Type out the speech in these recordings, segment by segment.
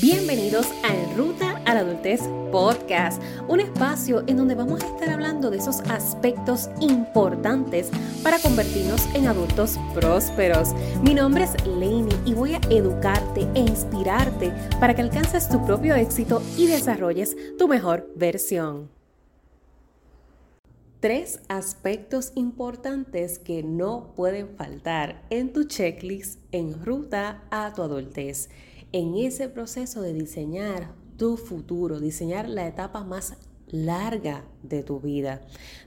Bienvenidos a En Ruta a la Adultez Podcast, un espacio en donde vamos a estar hablando de esos aspectos importantes para convertirnos en adultos prósperos. Mi nombre es Lainey y voy a educarte e inspirarte para que alcances tu propio éxito y desarrolles tu mejor versión. Tres aspectos importantes que no pueden faltar en tu checklist en ruta a tu adultez en ese proceso de diseñar tu futuro, diseñar la etapa más larga de tu vida.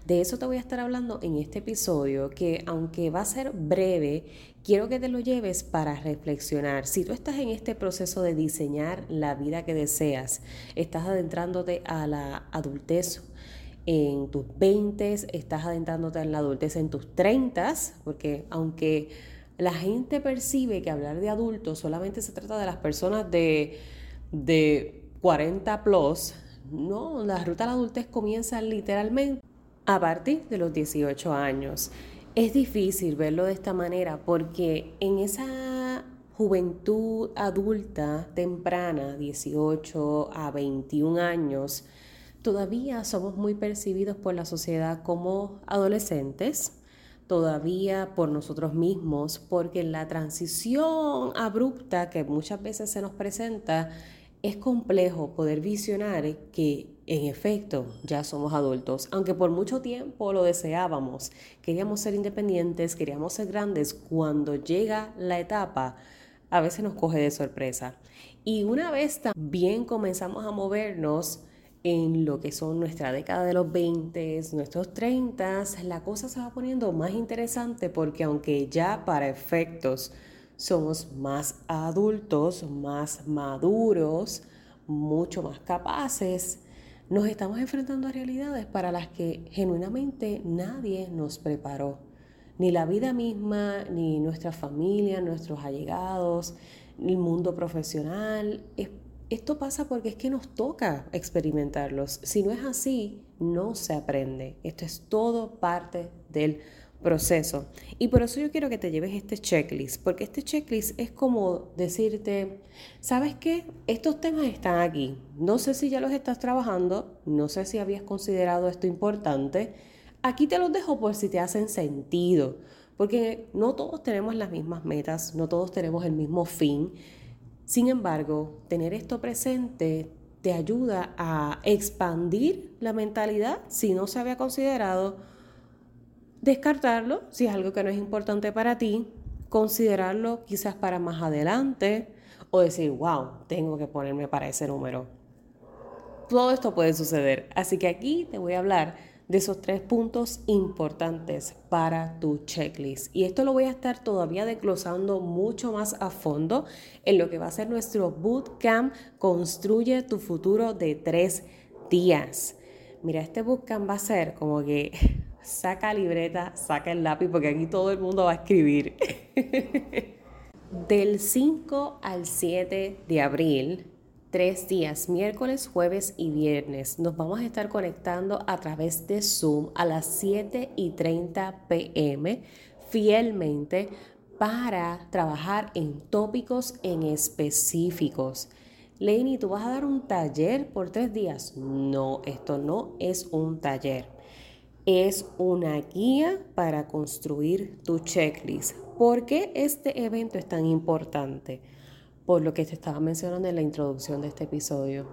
De eso te voy a estar hablando en este episodio que aunque va a ser breve, quiero que te lo lleves para reflexionar. Si tú estás en este proceso de diseñar la vida que deseas, estás adentrándote a la adultez en tus 20, estás adentrándote en la adultez en tus 30, porque aunque la gente percibe que hablar de adultos solamente se trata de las personas de, de 40 plus. No, la ruta a la adultez comienza literalmente a partir de los 18 años. Es difícil verlo de esta manera porque en esa juventud adulta temprana, 18 a 21 años, todavía somos muy percibidos por la sociedad como adolescentes todavía por nosotros mismos, porque la transición abrupta que muchas veces se nos presenta es complejo poder visionar que en efecto ya somos adultos, aunque por mucho tiempo lo deseábamos, queríamos ser independientes, queríamos ser grandes, cuando llega la etapa a veces nos coge de sorpresa. Y una vez también comenzamos a movernos, en lo que son nuestra década de los 20, nuestros 30, la cosa se va poniendo más interesante porque aunque ya para efectos somos más adultos, más maduros, mucho más capaces, nos estamos enfrentando a realidades para las que genuinamente nadie nos preparó. Ni la vida misma, ni nuestra familia, nuestros allegados, el mundo profesional. Esto pasa porque es que nos toca experimentarlos. Si no es así, no se aprende. Esto es todo parte del proceso. Y por eso yo quiero que te lleves este checklist, porque este checklist es como decirte, ¿sabes qué? Estos temas están aquí. No sé si ya los estás trabajando, no sé si habías considerado esto importante. Aquí te los dejo por si te hacen sentido, porque no todos tenemos las mismas metas, no todos tenemos el mismo fin. Sin embargo, tener esto presente te ayuda a expandir la mentalidad si no se había considerado, descartarlo si es algo que no es importante para ti, considerarlo quizás para más adelante o decir, wow, tengo que ponerme para ese número. Todo esto puede suceder, así que aquí te voy a hablar de esos tres puntos importantes para tu checklist. Y esto lo voy a estar todavía desglosando mucho más a fondo en lo que va a ser nuestro bootcamp Construye tu futuro de tres días. Mira, este bootcamp va a ser como que saca libreta, saca el lápiz, porque aquí todo el mundo va a escribir. Del 5 al 7 de abril tres días, miércoles, jueves y viernes. Nos vamos a estar conectando a través de Zoom a las 7 y 30 pm fielmente para trabajar en tópicos en específicos. Lenny, ¿tú vas a dar un taller por tres días? No, esto no es un taller. Es una guía para construir tu checklist. ¿Por qué este evento es tan importante? Por lo que te estaba mencionando en la introducción de este episodio.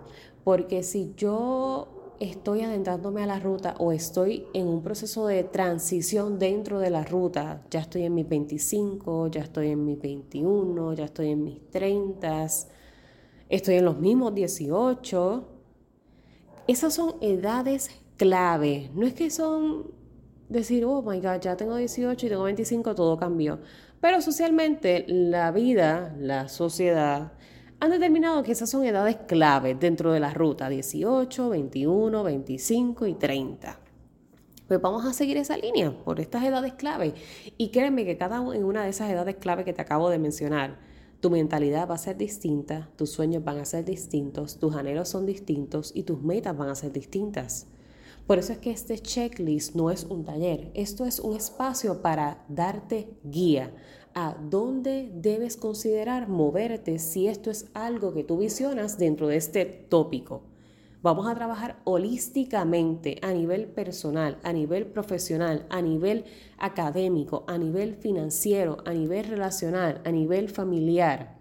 Porque si yo estoy adentrándome a la ruta o estoy en un proceso de transición dentro de la ruta, ya estoy en mis 25, ya estoy en mis 21, ya estoy en mis 30, estoy en los mismos 18, esas son edades clave. No es que son decir, oh my God, ya tengo 18 y tengo 25, todo cambió. Pero socialmente la vida, la sociedad, han determinado que esas son edades clave dentro de la ruta, 18, 21, 25 y 30. Pues vamos a seguir esa línea por estas edades clave. Y créeme que cada una de esas edades clave que te acabo de mencionar, tu mentalidad va a ser distinta, tus sueños van a ser distintos, tus anhelos son distintos y tus metas van a ser distintas. Por eso es que este checklist no es un taller, esto es un espacio para darte guía, a dónde debes considerar moverte si esto es algo que tú visionas dentro de este tópico. Vamos a trabajar holísticamente a nivel personal, a nivel profesional, a nivel académico, a nivel financiero, a nivel relacional, a nivel familiar.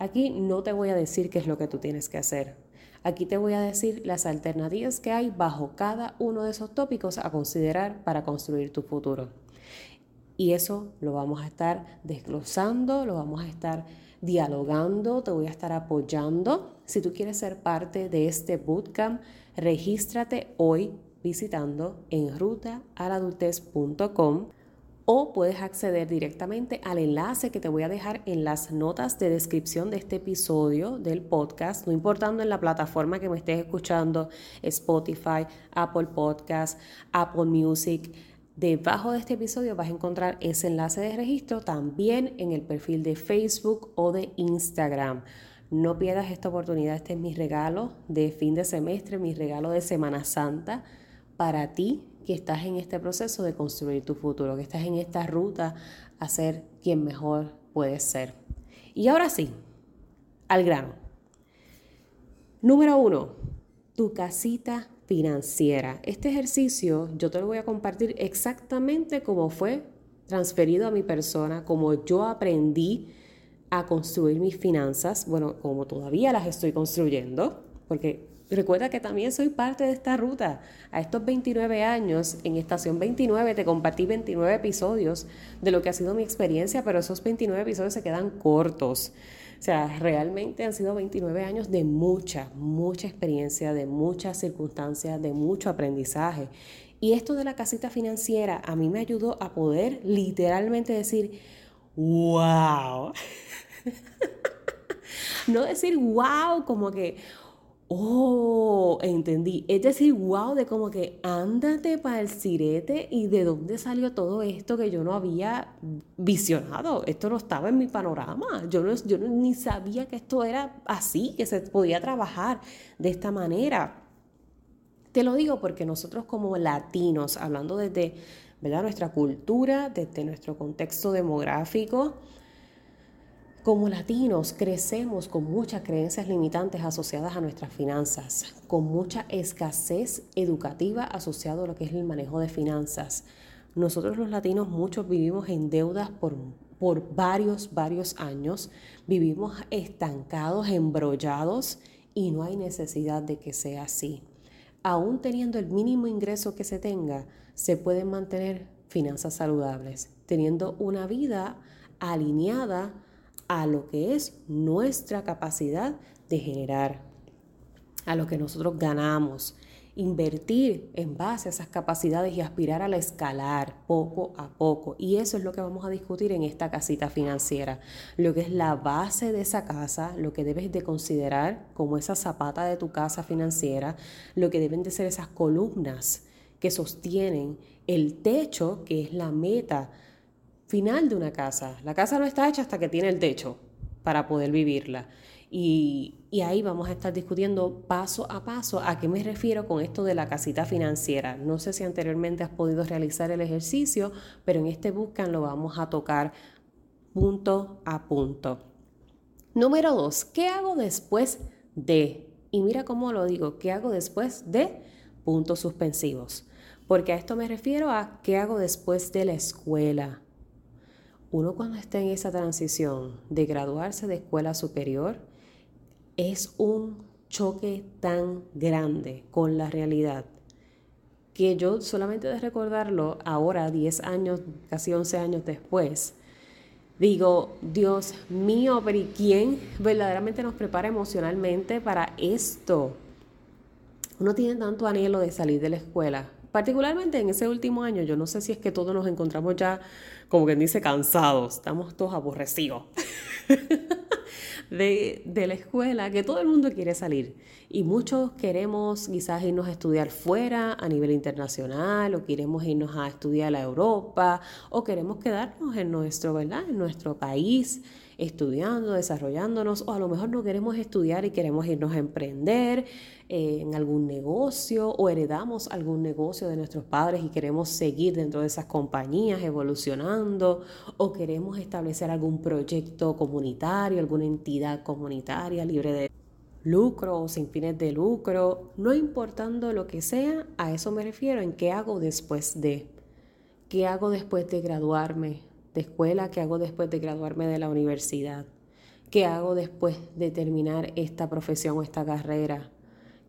Aquí no te voy a decir qué es lo que tú tienes que hacer. Aquí te voy a decir las alternativas que hay bajo cada uno de esos tópicos a considerar para construir tu futuro. Y eso lo vamos a estar desglosando, lo vamos a estar dialogando, te voy a estar apoyando. Si tú quieres ser parte de este bootcamp, regístrate hoy visitando en rutaaladultez.com o puedes acceder directamente al enlace que te voy a dejar en las notas de descripción de este episodio del podcast, no importando en la plataforma que me estés escuchando, Spotify, Apple Podcast, Apple Music. Debajo de este episodio vas a encontrar ese enlace de registro también en el perfil de Facebook o de Instagram. No pierdas esta oportunidad, este es mi regalo de fin de semestre, mi regalo de Semana Santa para ti que estás en este proceso de construir tu futuro, que estás en esta ruta a ser quien mejor puedes ser. Y ahora sí, al grano. Número uno, tu casita financiera. Este ejercicio yo te lo voy a compartir exactamente como fue transferido a mi persona, como yo aprendí a construir mis finanzas, bueno, como todavía las estoy construyendo, porque recuerda que también soy parte de esta ruta. A estos 29 años, en Estación 29, te compartí 29 episodios de lo que ha sido mi experiencia, pero esos 29 episodios se quedan cortos. O sea, realmente han sido 29 años de mucha, mucha experiencia, de muchas circunstancias, de mucho aprendizaje. Y esto de la casita financiera a mí me ayudó a poder literalmente decir, wow. no decir wow como que, Oh, entendí. Es decir, wow, de como que ándate para el sirete y de dónde salió todo esto que yo no había visionado. Esto no estaba en mi panorama. Yo, no, yo ni sabía que esto era así, que se podía trabajar de esta manera. Te lo digo porque nosotros como latinos, hablando desde ¿verdad? nuestra cultura, desde nuestro contexto demográfico, como latinos crecemos con muchas creencias limitantes asociadas a nuestras finanzas, con mucha escasez educativa asociada a lo que es el manejo de finanzas. Nosotros los latinos muchos vivimos en deudas por, por varios, varios años, vivimos estancados, embrollados y no hay necesidad de que sea así. Aún teniendo el mínimo ingreso que se tenga, se pueden mantener finanzas saludables, teniendo una vida alineada a lo que es nuestra capacidad de generar, a lo que nosotros ganamos, invertir en base a esas capacidades y aspirar a la escalar poco a poco. Y eso es lo que vamos a discutir en esta casita financiera, lo que es la base de esa casa, lo que debes de considerar como esa zapata de tu casa financiera, lo que deben de ser esas columnas que sostienen el techo, que es la meta final de una casa. La casa no está hecha hasta que tiene el techo para poder vivirla. Y, ahí vamos a estar discutiendo paso a paso a qué me refiero con esto de la casita financiera. No sé si anteriormente has podido realizar el ejercicio, pero en este Buscan lo vamos a tocar punto a punto. Número dos, ¿qué hago después de? Y mira cómo lo digo, ¿qué hago después de? Puntos suspensivos. Porque a esto me refiero a qué hago después de la escuela, uno cuando está en esa transición de graduarse de escuela superior, es un choque tan grande con la realidad que yo solamente de recordarlo ahora, 10 años, casi 11 años después, digo, Dios mío, pero ¿y quién verdaderamente nos prepara emocionalmente para esto? Uno tiene tanto anhelo de salir de la escuela, particularmente en ese último año, yo no sé si es que todos nos encontramos ya, como quien dice, cansados, estamos todos aborrecidos de, de, la escuela, que todo el mundo quiere salir. Y muchos queremos quizás irnos a estudiar fuera a nivel internacional, o queremos irnos a estudiar a Europa, o queremos quedarnos en nuestro, ¿verdad? En nuestro país estudiando, desarrollándonos, o a lo mejor no queremos estudiar y queremos irnos a emprender eh, en algún negocio, o heredamos algún negocio de nuestros padres y queremos seguir dentro de esas compañías evolucionando, o queremos establecer algún proyecto comunitario, alguna entidad comunitaria libre de lucro o sin fines de lucro, no importando lo que sea, a eso me refiero en qué hago después de. ¿Qué hago después de graduarme de escuela? ¿Qué hago después de graduarme de la universidad? ¿Qué hago después de terminar esta profesión o esta carrera?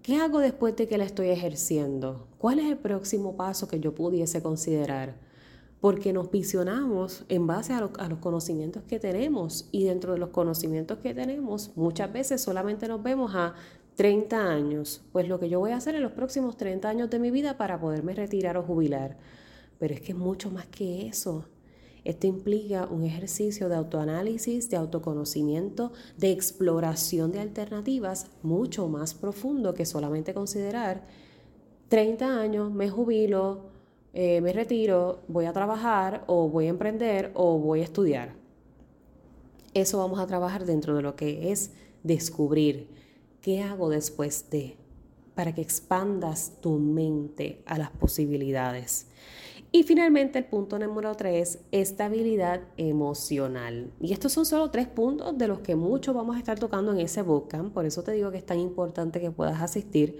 ¿Qué hago después de que la estoy ejerciendo? ¿Cuál es el próximo paso que yo pudiese considerar? porque nos visionamos en base a, los conocimientos que tenemos y dentro de los conocimientos que tenemos muchas veces solamente nos vemos a 30 años, pues lo que yo voy a hacer en los próximos 30 años de mi vida para poderme retirar o jubilar. Pero es que es mucho más que eso. Esto implica un ejercicio de autoanálisis, de autoconocimiento, de exploración de alternativas mucho más profundo que solamente considerar 30 años, me jubilo, eh, me retiro, voy a trabajar o voy a emprender o voy a estudiar. Eso vamos a trabajar dentro de lo que es descubrir qué hago después de, para que expandas tu mente a las posibilidades. Y finalmente el punto número tres, estabilidad emocional. Y estos son solo tres puntos de los que mucho vamos a estar tocando en ese bootcamp, por eso te digo que es tan importante que puedas asistir,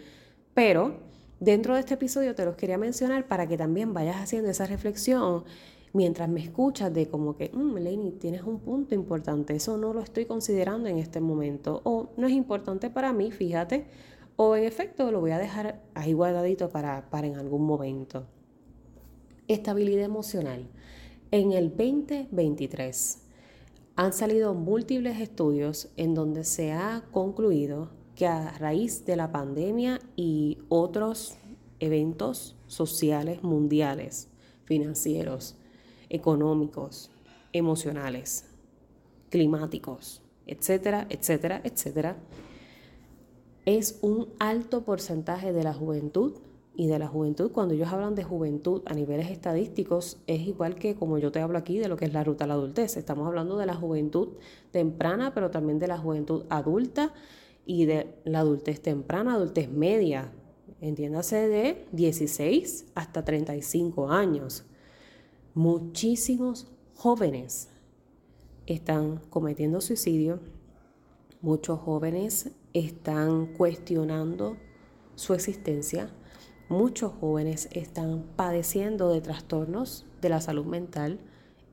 pero Dentro de este episodio te los quería mencionar para que también vayas haciendo esa reflexión mientras me escuchas de como que, mmm, tienes un punto importante, eso no lo estoy considerando en este momento, o no es importante para mí, fíjate, o en efecto lo voy a dejar ahí guardadito para, para en algún momento. Estabilidad emocional. En el 2023 han salido múltiples estudios en donde se ha concluido que a raíz de la pandemia y otros eventos sociales mundiales, financieros, económicos, emocionales, climáticos, etcétera, etcétera, etcétera, es un alto porcentaje de la juventud y de la juventud, cuando ellos hablan de juventud a niveles estadísticos, es igual que como yo te hablo aquí de lo que es la ruta a la adultez. Estamos hablando de la juventud temprana, pero también de la juventud adulta y de la adultez temprana, adultez media, entiéndase de 16 hasta 35 años. Muchísimos jóvenes están cometiendo suicidio, muchos jóvenes están cuestionando su existencia, muchos jóvenes están padeciendo de trastornos de la salud mental,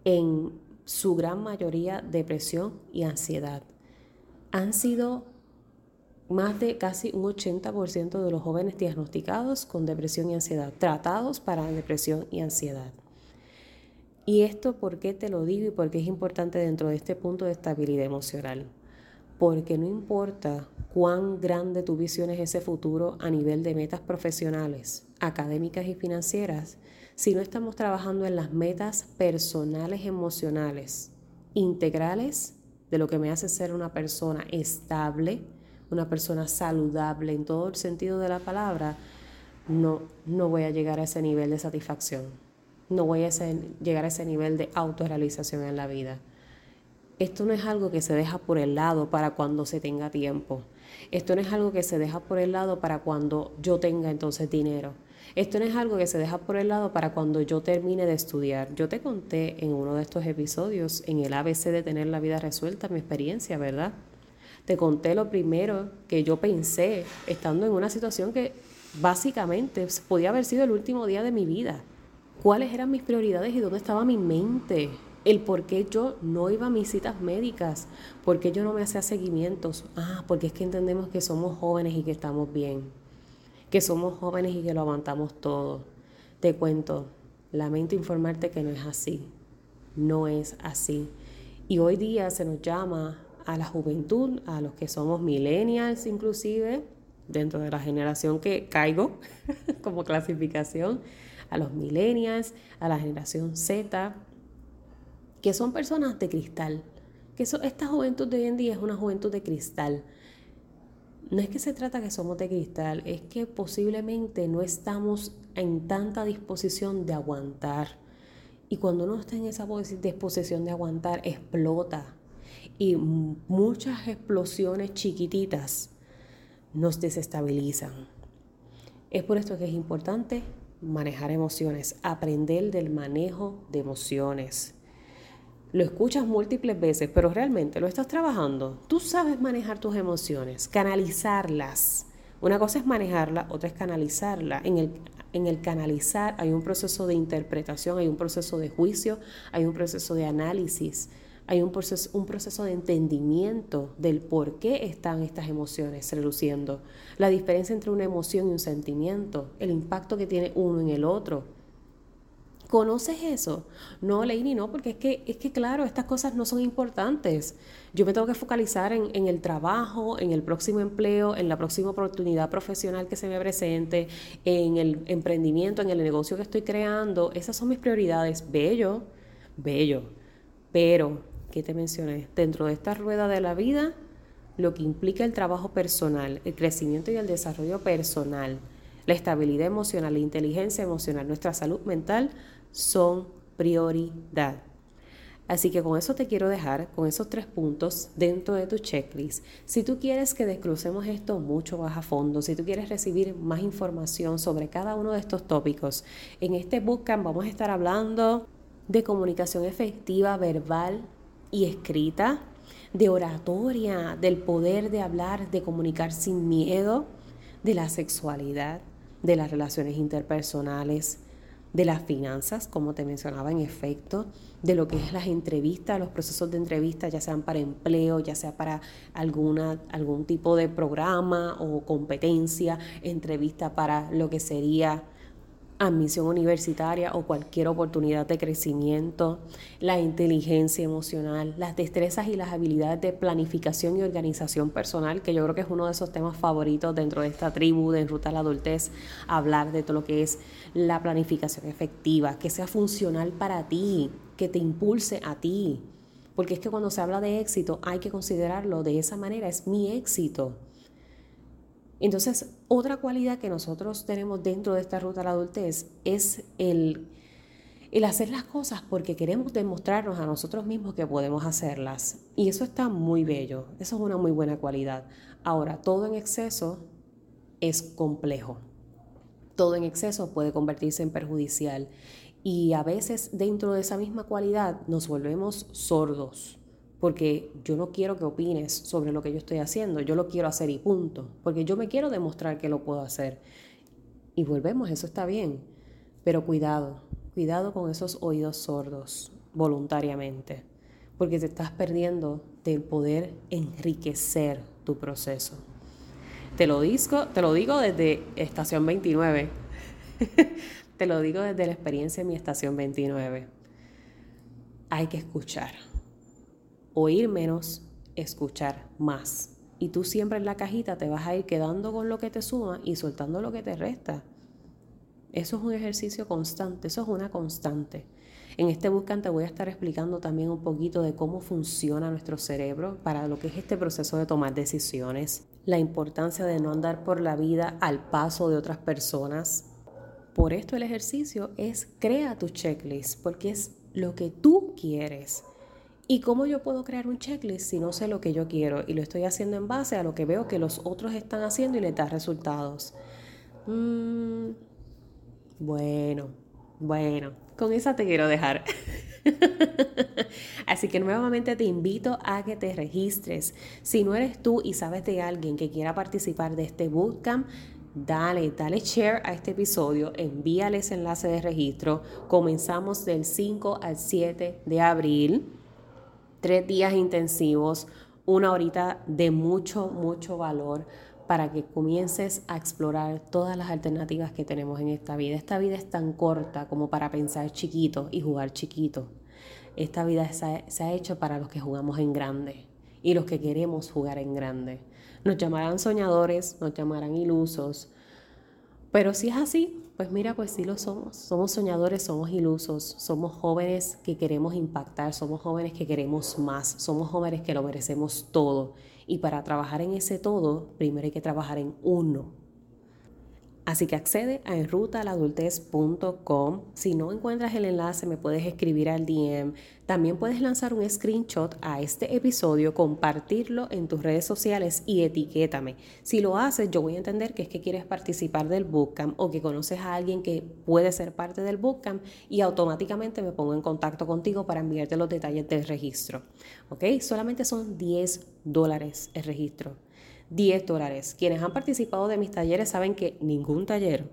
en su gran mayoría depresión y ansiedad. Han sido más de casi un 80% de los jóvenes diagnosticados con depresión y ansiedad, tratados para depresión y ansiedad. ¿Y esto por qué te lo digo y por qué es importante dentro de este punto de estabilidad emocional? Porque no importa cuán grande tu visión es ese futuro a nivel de metas profesionales, académicas y financieras, si no estamos trabajando en las metas personales emocionales, integrales, de lo que me hace ser una persona estable, una persona saludable en todo el sentido de la palabra, no, no voy a llegar a ese nivel de satisfacción. No voy a llegar a ese nivel de autorrealización en la vida. Esto no es algo que se deja por el lado para cuando se tenga tiempo. Esto no es algo que se deja por el lado para cuando yo tenga entonces dinero. Esto no es algo que se deja por el lado para cuando yo termine de estudiar. Yo te conté en uno de estos episodios, en el ABC de tener la vida resuelta, mi experiencia, ¿verdad? Te conté lo primero que yo pensé estando en una situación que básicamente podía haber sido el último día de mi vida. ¿Cuáles eran mis prioridades y dónde estaba mi mente? El por qué yo no iba a mis citas médicas, por qué yo no me hacía seguimientos. Ah, porque es que entendemos que somos jóvenes y que estamos bien, que somos jóvenes y que lo aguantamos todo. Te cuento, lamento informarte que no es así, no es así. Y hoy día se nos llama a la juventud, a los que somos millennials inclusive, dentro de la generación que caigo como clasificación, a los millennials, a la generación Z, que son personas de cristal, que esta juventud de hoy en día es una juventud de cristal. No es que se trata que somos de cristal, es que posiblemente no estamos en tanta disposición de aguantar. Y cuando uno está en esa disposición de aguantar, explota y muchas explosiones chiquititas nos desestabilizan. Es por esto que es importante manejar emociones, aprender del manejo de emociones. Lo escuchas múltiples veces, pero realmente lo estás trabajando. Tú sabes manejar tus emociones, canalizarlas. Una cosa es manejarla, otra es canalizarla. En el, en el canalizar hay un proceso de interpretación, hay un proceso de juicio, hay un proceso de análisis hay un proceso, un proceso de entendimiento del por qué están estas emociones reluciendo, la diferencia entre una emoción y un sentimiento, el impacto que tiene uno en el otro. ¿Conoces eso? No, Leini, no, porque es que, es que, claro, estas cosas no son importantes. Yo me tengo que focalizar en, en, el trabajo, en el próximo empleo, en la próxima oportunidad profesional que se me presente, en el emprendimiento, en el negocio que estoy creando. Esas son mis prioridades. Bello, bello. Pero que te mencioné, dentro de esta rueda de la vida, lo que implica el trabajo personal, el crecimiento y el desarrollo personal, la estabilidad emocional, la inteligencia emocional, nuestra salud mental, son prioridad. Así que con eso te quiero dejar, con esos tres puntos dentro de tu checklist. Si tú quieres que descrucemos esto mucho más a fondo, si tú quieres recibir más información sobre cada uno de estos tópicos, en este bootcamp vamos a estar hablando de comunicación efectiva verbal, y escrita, de oratoria, del poder de hablar, de comunicar sin miedo, de la sexualidad, de las relaciones interpersonales, de las finanzas, como te mencionaba en efecto, de lo que es las entrevistas, los procesos de entrevista, ya sean para empleo, ya sea para alguna, algún tipo de programa o competencia, entrevista para lo que sería admisión universitaria o cualquier oportunidad de crecimiento, la inteligencia emocional, las destrezas y las habilidades de planificación y organización personal, que yo creo que es uno de esos temas favoritos dentro de esta tribu de Ruta a la Adultez, hablar de todo lo que es la planificación efectiva, que sea funcional para ti, que te impulse a ti. Porque es que cuando se habla de éxito hay que considerarlo de esa manera, es mi éxito. Entonces, otra cualidad que nosotros tenemos dentro de esta ruta a la adultez es el, el hacer las cosas porque queremos demostrarnos a nosotros mismos que podemos hacerlas. Y eso está muy bello, eso es una muy buena cualidad. Ahora, todo en exceso es complejo. Todo en exceso puede convertirse en perjudicial. Y a veces dentro de esa misma cualidad nos volvemos sordos porque yo no quiero que opines sobre lo que yo estoy haciendo, yo lo quiero hacer y punto, porque yo me quiero demostrar que lo puedo hacer. Y volvemos, eso está bien, pero cuidado, cuidado con esos oídos sordos voluntariamente, porque te estás perdiendo del poder enriquecer tu proceso. Te lo, digo, te lo digo desde estación 29. te lo digo desde la experiencia de mi estación 29. Hay que escuchar oír menos, escuchar más. Y tú siempre en la cajita te vas a ir quedando con lo que te suma y soltando lo que te resta. Eso es un ejercicio constante, eso es una constante. En este Buscan te voy a estar explicando también un poquito de cómo funciona nuestro cerebro para lo que es este proceso de tomar decisiones, la importancia de no andar por la vida al paso de otras personas. Por esto el ejercicio es crea tu checklist, porque es lo que tú quieres. ¿Y cómo yo puedo crear un checklist si no sé lo que yo quiero y lo estoy haciendo en base a lo que veo que los otros están haciendo y les da resultados? Mm, bueno, bueno, con esa te quiero dejar. Así que nuevamente te invito a que te registres. Si no eres tú y sabes de alguien que quiera participar de este bootcamp, dale, dale share a este episodio, envíales enlace de registro. Comenzamos del 5 al 7 de abril tres días intensivos, una horita de mucho, mucho valor para que comiences a explorar todas las alternativas que tenemos en esta vida. Esta vida es tan corta como para pensar chiquito y jugar chiquito. Esta vida se ha, hecho para los que jugamos en grande y los que queremos jugar en grande. Nos llamarán soñadores, nos llamarán ilusos, pero si es así, pues mira, pues sí lo somos. Somos soñadores, somos ilusos, somos jóvenes que queremos impactar, somos jóvenes que queremos más, somos jóvenes que lo merecemos todo. Y para trabajar en ese todo, primero hay que trabajar en uno. Así que accede a enrutaladultez.com. Si no encuentras el enlace, me puedes escribir al DM. También puedes lanzar un screenshot a este episodio, compartirlo en tus redes sociales y etiquétame. Si lo haces, yo voy a entender que es que quieres participar del bootcamp o que conoces a alguien que puede ser parte del bootcamp y automáticamente me pongo en contacto contigo para enviarte los detalles del registro. ¿Ok? Solamente son 10 dólares el registro. 10 dólares. Quienes han participado de mis talleres saben que ningún taller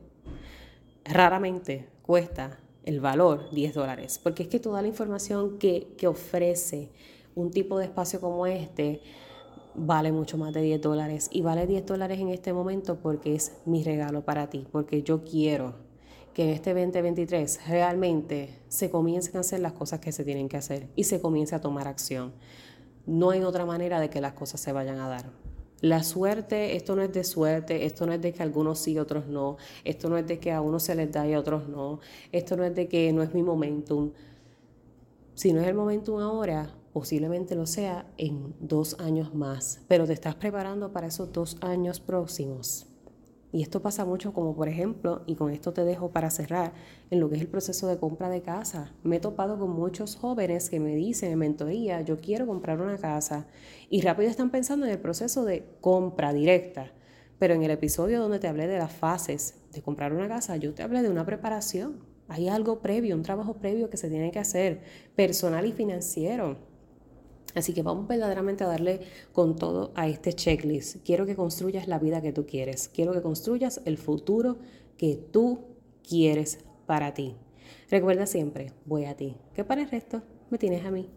raramente cuesta el valor 10 dólares, porque es que toda la información que, que ofrece un tipo de espacio como este vale mucho más de 10 dólares y vale 10 dólares en este momento porque es mi regalo para ti, porque yo quiero que en este 2023 realmente se comiencen a hacer las cosas que se tienen que hacer y se comience a tomar acción. No hay otra manera de que las cosas se vayan a dar. La suerte, esto no es de suerte, esto no es de que algunos sí, otros no, esto no es de que a unos se les da y a otros no, esto no es de que no es mi momentum. Si no es el momentum ahora, posiblemente lo sea en dos años más, pero te estás preparando para esos dos años próximos. Y esto pasa mucho como por ejemplo, y con esto te dejo para cerrar, en lo que es el proceso de compra de casa. Me he topado con muchos jóvenes que me dicen en mentoría, yo quiero comprar una casa y rápido están pensando en el proceso de compra directa. Pero en el episodio donde te hablé de las fases de comprar una casa, yo te hablé de una preparación. Hay algo previo, un trabajo previo que se tiene que hacer, personal y financiero Así que vamos verdaderamente a darle con todo a este checklist. Quiero que construyas la vida que tú quieres. Quiero que construyas el futuro que tú quieres para ti. Recuerda siempre, voy a ti. Que para el resto me tienes a mí.